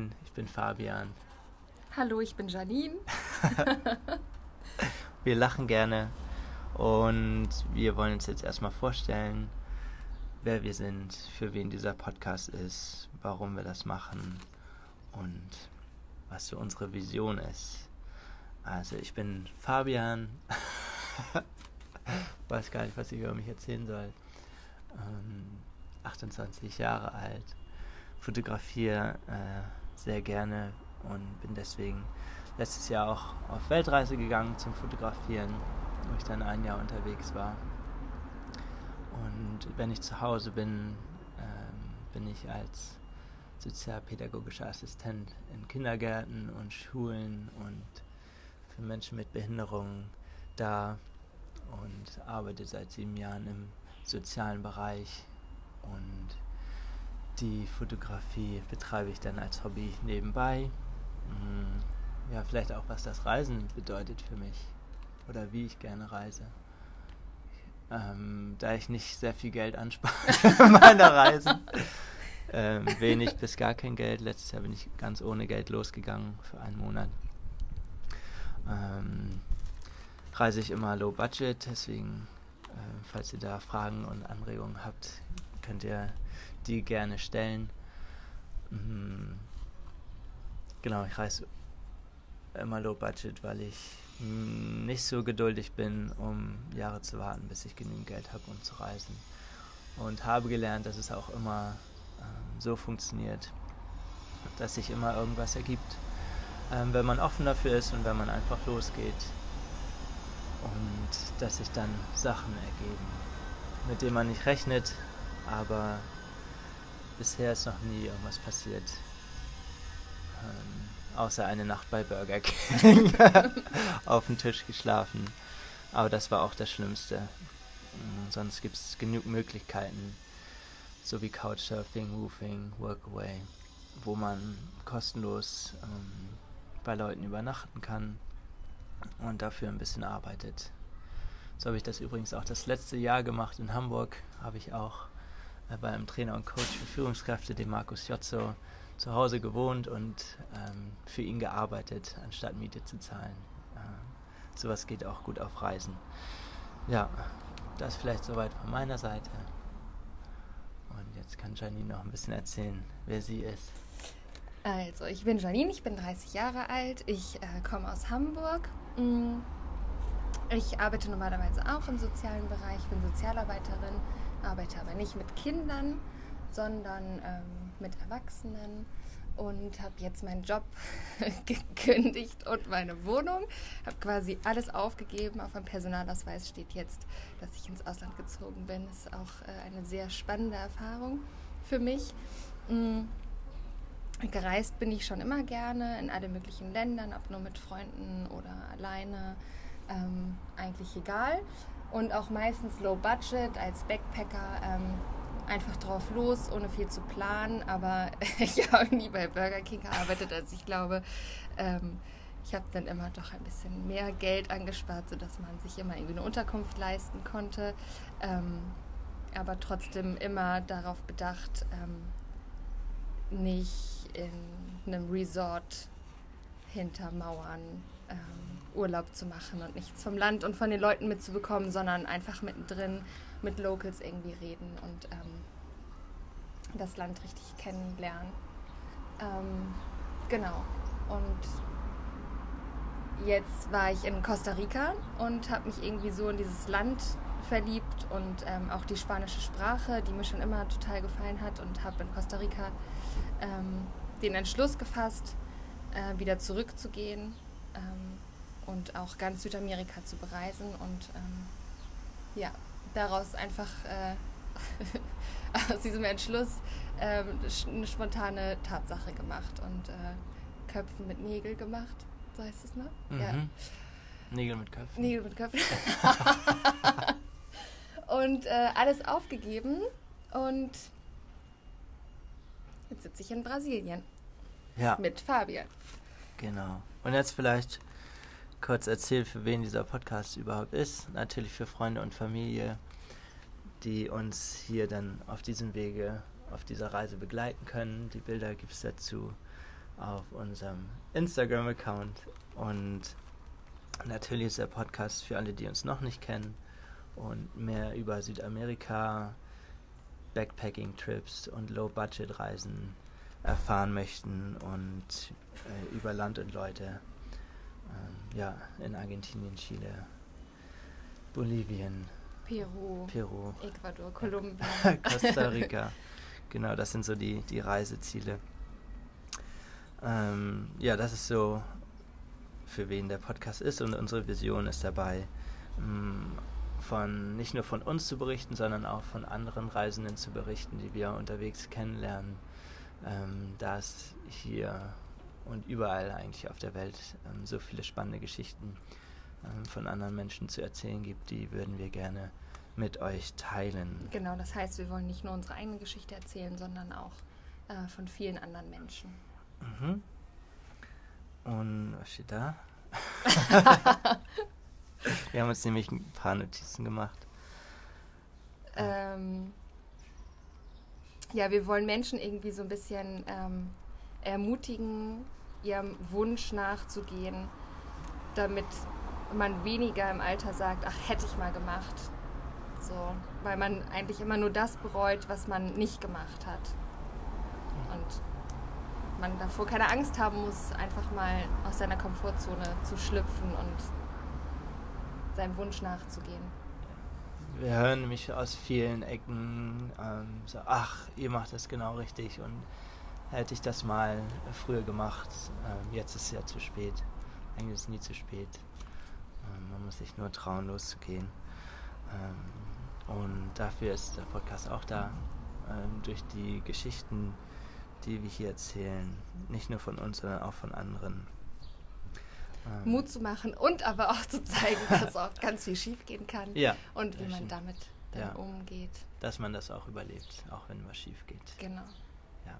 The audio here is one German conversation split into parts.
Moin, ich bin Fabian. Hallo, ich bin Janine. wir lachen gerne und wir wollen uns jetzt erstmal vorstellen, wer wir sind, für wen dieser Podcast ist, warum wir das machen und was so unsere Vision ist. Also ich bin Fabian, weiß gar nicht, was ich über mich erzählen soll. Ähm, 28 Jahre alt, fotografiere äh, sehr gerne und bin deswegen letztes Jahr auch auf Weltreise gegangen zum Fotografieren, wo ich dann ein Jahr unterwegs war. Und wenn ich zu Hause bin, ähm, bin ich als sozialpädagogischer Assistent in Kindergärten und Schulen und für Menschen mit Behinderungen da und arbeite seit sieben Jahren im sozialen Bereich und die Fotografie betreibe ich dann als Hobby nebenbei. Hm, ja, vielleicht auch, was das Reisen bedeutet für mich oder wie ich gerne reise. Ähm, da ich nicht sehr viel Geld anspare für meine Reisen, ähm, wenig bis gar kein Geld. Letztes Jahr bin ich ganz ohne Geld losgegangen für einen Monat. Ähm, reise ich immer low budget, deswegen, äh, falls ihr da Fragen und Anregungen habt, könnt ihr die gerne stellen. Mhm. Genau, ich reise immer low budget, weil ich nicht so geduldig bin, um Jahre zu warten, bis ich genügend Geld habe, um zu reisen. Und habe gelernt, dass es auch immer ähm, so funktioniert, dass sich immer irgendwas ergibt, ähm, wenn man offen dafür ist und wenn man einfach losgeht. Und dass sich dann Sachen ergeben, mit denen man nicht rechnet, aber bisher ist noch nie irgendwas passiert. Ähm, außer eine Nacht bei Burger King auf dem Tisch geschlafen. Aber das war auch das Schlimmste. Mhm, sonst gibt es genug Möglichkeiten, so wie Couchsurfing, Roofing, Workaway, wo man kostenlos ähm, bei Leuten übernachten kann und dafür ein bisschen arbeitet. So habe ich das übrigens auch das letzte Jahr gemacht in Hamburg. Habe ich auch äh, bei einem Trainer und Coach für Führungskräfte, dem Markus Jotzo, zu Hause gewohnt und ähm, für ihn gearbeitet, anstatt Miete zu zahlen. Äh, sowas geht auch gut auf Reisen. Ja, das vielleicht soweit von meiner Seite. Und jetzt kann Janine noch ein bisschen erzählen, wer sie ist. Also, ich bin Janine, ich bin 30 Jahre alt, ich äh, komme aus Hamburg. Mm, ich arbeite normalerweise auch im sozialen Bereich, bin Sozialarbeiterin arbeite aber nicht mit Kindern, sondern ähm, mit Erwachsenen und habe jetzt meinen Job gekündigt und meine Wohnung. Habe quasi alles aufgegeben. Auf meinem Personalausweis steht jetzt, dass ich ins Ausland gezogen bin. Das ist auch äh, eine sehr spannende Erfahrung für mich. Mhm. Gereist bin ich schon immer gerne in alle möglichen Ländern, ob nur mit Freunden oder alleine. Ähm, eigentlich egal und auch meistens low budget als Backpacker. Ähm, einfach drauf los, ohne viel zu planen. Aber ich habe nie bei Burger King gearbeitet, also ich glaube, ähm, ich habe dann immer doch ein bisschen mehr Geld angespart, sodass man sich immer irgendwie eine Unterkunft leisten konnte. Ähm, aber trotzdem immer darauf bedacht, ähm, nicht in einem Resort hinter Mauern ähm, Urlaub zu machen und nichts vom Land und von den Leuten mitzubekommen, sondern einfach mittendrin mit Locals irgendwie reden und ähm, das Land richtig kennenlernen. Ähm, genau. Und jetzt war ich in Costa Rica und habe mich irgendwie so in dieses Land verliebt und ähm, auch die spanische Sprache, die mir schon immer total gefallen hat und habe in Costa Rica ähm, den Entschluss gefasst, äh, wieder zurückzugehen. Ähm, und auch ganz Südamerika zu bereisen und ähm, ja, daraus einfach äh, aus diesem Entschluss äh, eine spontane Tatsache gemacht und äh, Köpfen mit Nägel gemacht, so heißt es, ne? Mhm. Ja. Nägel mit Köpfen. Nägel mit Köpfen. und äh, alles aufgegeben und jetzt sitze ich in Brasilien. Ja. Mit Fabian. Genau. Und jetzt vielleicht kurz erzählt, für wen dieser Podcast überhaupt ist. Natürlich für Freunde und Familie, die uns hier dann auf diesem Wege, auf dieser Reise begleiten können. Die Bilder gibt es dazu auf unserem Instagram-Account. Und natürlich ist der Podcast für alle, die uns noch nicht kennen und mehr über Südamerika, Backpacking-Trips und Low-Budget-Reisen erfahren möchten und äh, über Land und Leute ähm, ja, in Argentinien, Chile, Bolivien, Peru, Peru, Ecuador, Kolumbien. Costa Rica. genau, das sind so die, die Reiseziele. Ähm, ja, das ist so, für wen der Podcast ist und unsere Vision ist dabei, mm, von nicht nur von uns zu berichten, sondern auch von anderen Reisenden zu berichten, die wir unterwegs kennenlernen, ähm, da es hier und überall eigentlich auf der Welt ähm, so viele spannende Geschichten ähm, von anderen Menschen zu erzählen gibt, die würden wir gerne mit euch teilen. Genau, das heißt, wir wollen nicht nur unsere eigene Geschichte erzählen, sondern auch äh, von vielen anderen Menschen. Mhm. Und was steht da? wir haben uns nämlich ein paar Notizen gemacht. Ähm, ja, wir wollen Menschen irgendwie so ein bisschen ähm, ermutigen, ihrem Wunsch nachzugehen, damit man weniger im Alter sagt, ach, hätte ich mal gemacht. So, weil man eigentlich immer nur das bereut, was man nicht gemacht hat. Und man davor keine Angst haben muss, einfach mal aus seiner Komfortzone zu schlüpfen und seinem Wunsch nachzugehen. Wir hören nämlich aus vielen Ecken ähm, so, ach, ihr macht das genau richtig und hätte ich das mal früher gemacht, ähm, jetzt ist es ja zu spät. Eigentlich ist es nie zu spät. Ähm, man muss sich nur trauen, loszugehen. Ähm, und dafür ist der Podcast auch da, ähm, durch die Geschichten, die wir hier erzählen. Nicht nur von uns, sondern auch von anderen. Ähm, Mut zu machen und aber auch zu zeigen, dass auch ganz viel schief gehen kann. Ja, und wie man damit dann Ja. umgeht. Dass man das auch überlebt, auch wenn was schief geht. Genau. Ja.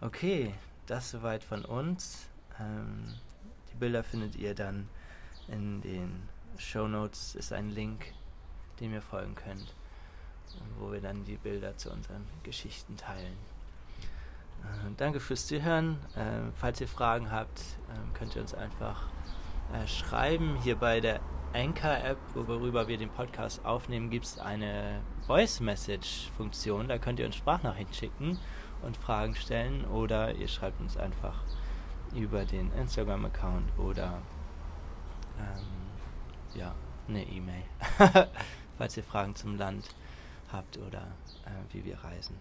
Okay, das soweit von uns. Ähm, die Bilder findet ihr dann in den Show Notes. Ist ein Link, dem ihr folgen könnt, und wo wir dann die Bilder zu unseren Geschichten teilen. Äh, danke fürs Zuhören. Ähm, falls ihr Fragen habt, ähm, könnt ihr uns einfach äh, schreiben. Hier bei der Anchor-App, worüber wir den Podcast aufnehmen, gibt es eine Voice-Message-Funktion. Da könnt ihr uns Sprachnachrichten schicken und Fragen stellen oder ihr schreibt uns einfach über den Instagram-Account oder ähm, ja, eine E-Mail, falls ihr Fragen zum Land habt oder äh, wie wir reisen.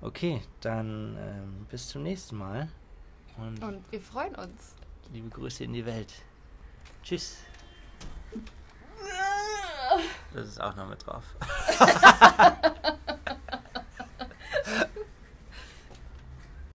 Okay, dann ähm, bis zum nächsten Mal und, Und wir freuen uns. liebe Grüße in die Welt. Tschüss. Das ist auch noch mit drauf.